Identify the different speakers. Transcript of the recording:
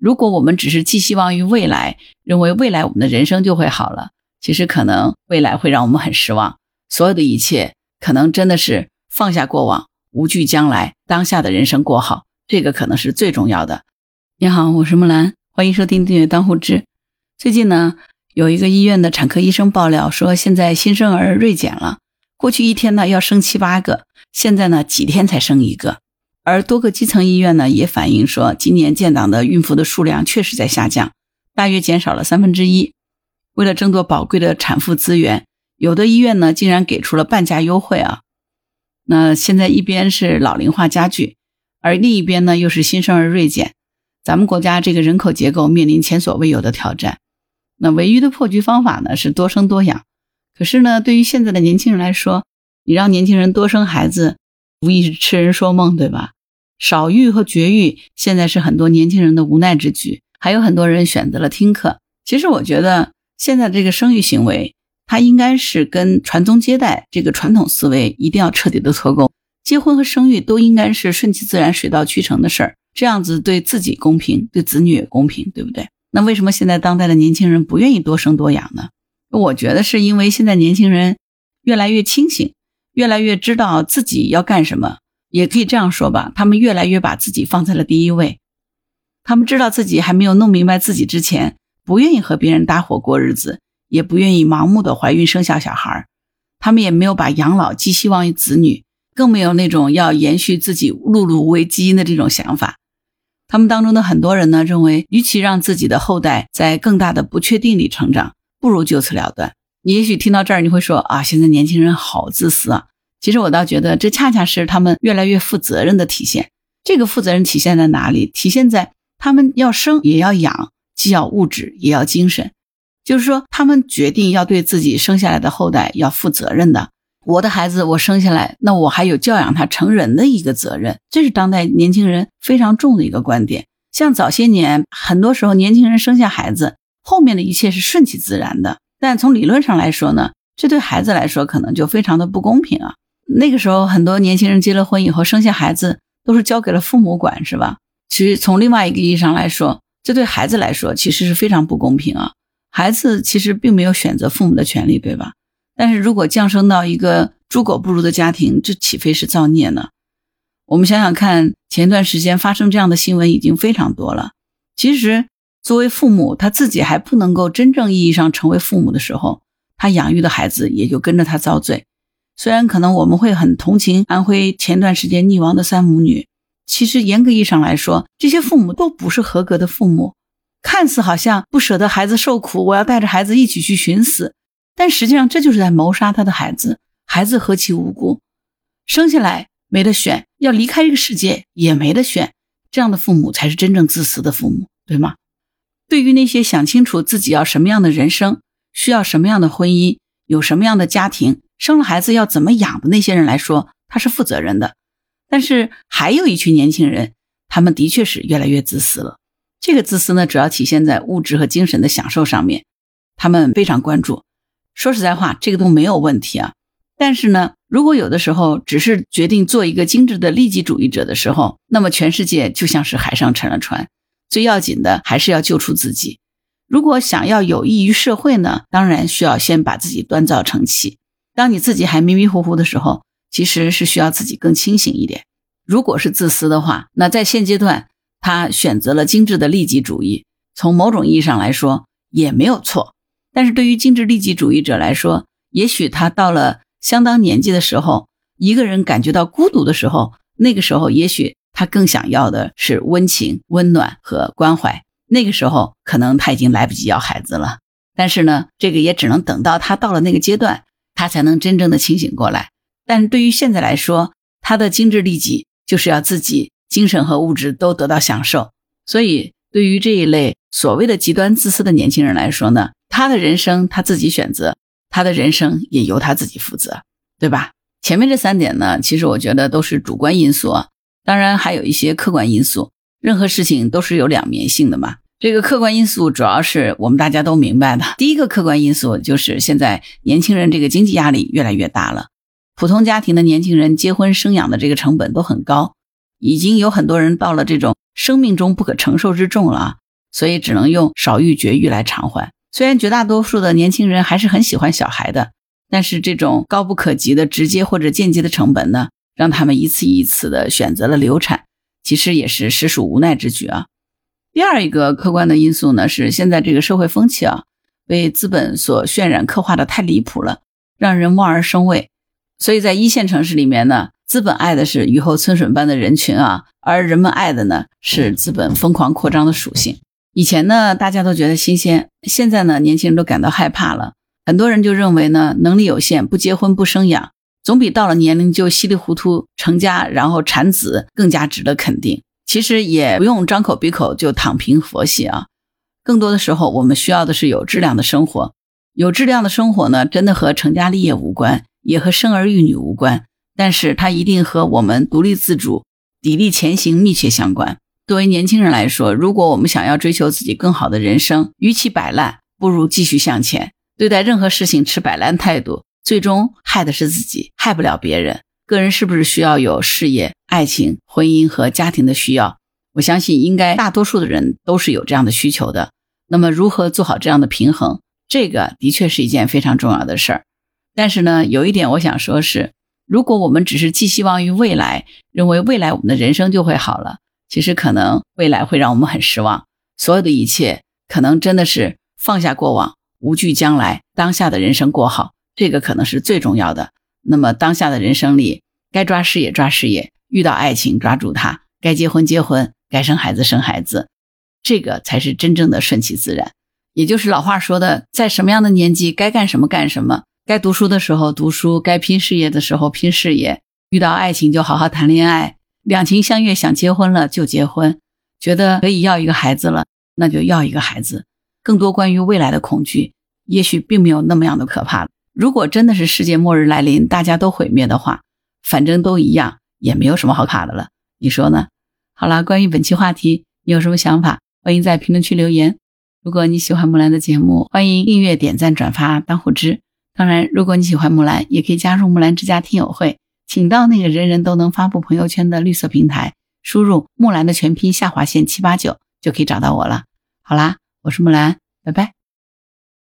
Speaker 1: 如果我们只是寄希望于未来，认为未来我们的人生就会好了，其实可能未来会让我们很失望。所有的一切，可能真的是放下过往，无惧将来，当下的人生过好，这个可能是最重要的。你好，我是木兰，欢迎收听订阅当户知。最近呢，有一个医院的产科医生爆料说，现在新生儿锐减了，过去一天呢要生七八个，现在呢几天才生一个。而多个基层医院呢也反映说，今年建档的孕妇的数量确实在下降，大约减少了三分之一。为了争夺宝贵的产妇资源，有的医院呢竟然给出了半价优惠啊！那现在一边是老龄化加剧，而另一边呢又是新生儿锐减，咱们国家这个人口结构面临前所未有的挑战。那唯一的破局方法呢是多生多养。可是呢，对于现在的年轻人来说，你让年轻人多生孩子。无疑是痴人说梦，对吧？少育和绝育现在是很多年轻人的无奈之举，还有很多人选择了听课。其实我觉得，现在这个生育行为，它应该是跟传宗接代这个传统思维一定要彻底的脱钩。结婚和生育都应该是顺其自然、水到渠成的事儿，这样子对自己公平，对子女也公平，对不对？那为什么现在当代的年轻人不愿意多生多养呢？我觉得是因为现在年轻人越来越清醒。越来越知道自己要干什么，也可以这样说吧。他们越来越把自己放在了第一位。他们知道自己还没有弄明白自己之前，不愿意和别人搭伙过日子，也不愿意盲目的怀孕生下小孩他们也没有把养老寄希望于子女，更没有那种要延续自己碌碌无为基因的这种想法。他们当中的很多人呢，认为与其让自己的后代在更大的不确定里成长，不如就此了断。你也许听到这儿，你会说啊，现在年轻人好自私啊。其实我倒觉得，这恰恰是他们越来越负责任的体现。这个负责任体现在哪里？体现在他们要生也要养，既要物质也要精神。就是说，他们决定要对自己生下来的后代要负责任的。我的孩子，我生下来，那我还有教养他成人的一个责任。这是当代年轻人非常重的一个观点。像早些年，很多时候年轻人生下孩子，后面的一切是顺其自然的。但从理论上来说呢，这对孩子来说可能就非常的不公平啊。那个时候，很多年轻人结了婚以后生下孩子都是交给了父母管，是吧？其实从另外一个意义上来说，这对孩子来说其实是非常不公平啊。孩子其实并没有选择父母的权利，对吧？但是如果降生到一个猪狗不如的家庭，这岂非是造孽呢？我们想想看，前段时间发生这样的新闻已经非常多了。其实。作为父母，他自己还不能够真正意义上成为父母的时候，他养育的孩子也就跟着他遭罪。虽然可能我们会很同情安徽前段时间溺亡的三母女，其实严格意义上来说，这些父母都不是合格的父母。看似好像不舍得孩子受苦，我要带着孩子一起去寻死，但实际上这就是在谋杀他的孩子。孩子何其无辜，生下来没得选，要离开这个世界也没得选。这样的父母才是真正自私的父母，对吗？对于那些想清楚自己要什么样的人生，需要什么样的婚姻，有什么样的家庭，生了孩子要怎么养的那些人来说，他是负责任的。但是还有一群年轻人，他们的确是越来越自私了。这个自私呢，主要体现在物质和精神的享受上面，他们非常关注。说实在话，这个都没有问题啊。但是呢，如果有的时候只是决定做一个精致的利己主义者的时候，那么全世界就像是海上沉了船。最要紧的还是要救出自己。如果想要有益于社会呢，当然需要先把自己锻造成器。当你自己还迷迷糊糊的时候，其实是需要自己更清醒一点。如果是自私的话，那在现阶段他选择了精致的利己主义，从某种意义上来说也没有错。但是对于精致利己主义者来说，也许他到了相当年纪的时候，一个人感觉到孤独的时候，那个时候也许。他更想要的是温情、温暖和关怀。那个时候，可能他已经来不及要孩子了。但是呢，这个也只能等到他到了那个阶段，他才能真正的清醒过来。但对于现在来说，他的精致利己就是要自己精神和物质都得到享受。所以，对于这一类所谓的极端自私的年轻人来说呢，他的人生他自己选择，他的人生也由他自己负责，对吧？前面这三点呢，其实我觉得都是主观因素。当然还有一些客观因素，任何事情都是有两面性的嘛。这个客观因素主要是我们大家都明白的。第一个客观因素就是现在年轻人这个经济压力越来越大了，普通家庭的年轻人结婚生养的这个成本都很高，已经有很多人到了这种生命中不可承受之重了。所以只能用少欲绝育来偿还。虽然绝大多数的年轻人还是很喜欢小孩的，但是这种高不可及的直接或者间接的成本呢，让他们一次一次的选择了流产，其实也是实属无奈之举啊。第二一个客观的因素呢，是现在这个社会风气啊，被资本所渲染刻画的太离谱了，让人望而生畏。所以在一线城市里面呢，资本爱的是雨后春笋般的人群啊，而人们爱的呢是资本疯狂扩张的属性。以前呢，大家都觉得新鲜，现在呢，年轻人都感到害怕了。很多人就认为呢，能力有限，不结婚不生养，总比到了年龄就稀里糊涂成家然后产子更加值得肯定。其实也不用张口闭口就躺平佛系啊，更多的时候我们需要的是有质量的生活。有质量的生活呢，真的和成家立业无关。也和生儿育女无关，但是它一定和我们独立自主、砥砺前行密切相关。作为年轻人来说，如果我们想要追求自己更好的人生，与其摆烂，不如继续向前。对待任何事情持摆烂态度，最终害的是自己，害不了别人。个人是不是需要有事业、爱情、婚姻和家庭的需要？我相信，应该大多数的人都是有这样的需求的。那么，如何做好这样的平衡？这个的确是一件非常重要的事儿。但是呢，有一点我想说，是如果我们只是寄希望于未来，认为未来我们的人生就会好了，其实可能未来会让我们很失望。所有的一切可能真的是放下过往，无惧将来，当下的人生过好，这个可能是最重要的。那么当下的人生里，该抓事业抓事业，遇到爱情抓住它，该结婚结婚，该生孩子生孩子，这个才是真正的顺其自然。也就是老话说的，在什么样的年纪该干什么干什么。该读书的时候读书，该拼事业的时候拼事业。遇到爱情就好好谈恋爱，两情相悦想结婚了就结婚，觉得可以要一个孩子了，那就要一个孩子。更多关于未来的恐惧，也许并没有那么样的可怕。如果真的是世界末日来临，大家都毁灭的话，反正都一样，也没有什么好怕的了。你说呢？好了，关于本期话题，你有什么想法？欢迎在评论区留言。如果你喜欢木兰的节目，欢迎订阅、点赞、转发、当护知。当然，如果你喜欢木兰，也可以加入木兰之家听友会，请到那个人人都能发布朋友圈的绿色平台，输入木兰的全拼下划线七八九，就可以找到我了。好啦，我是木兰，拜拜。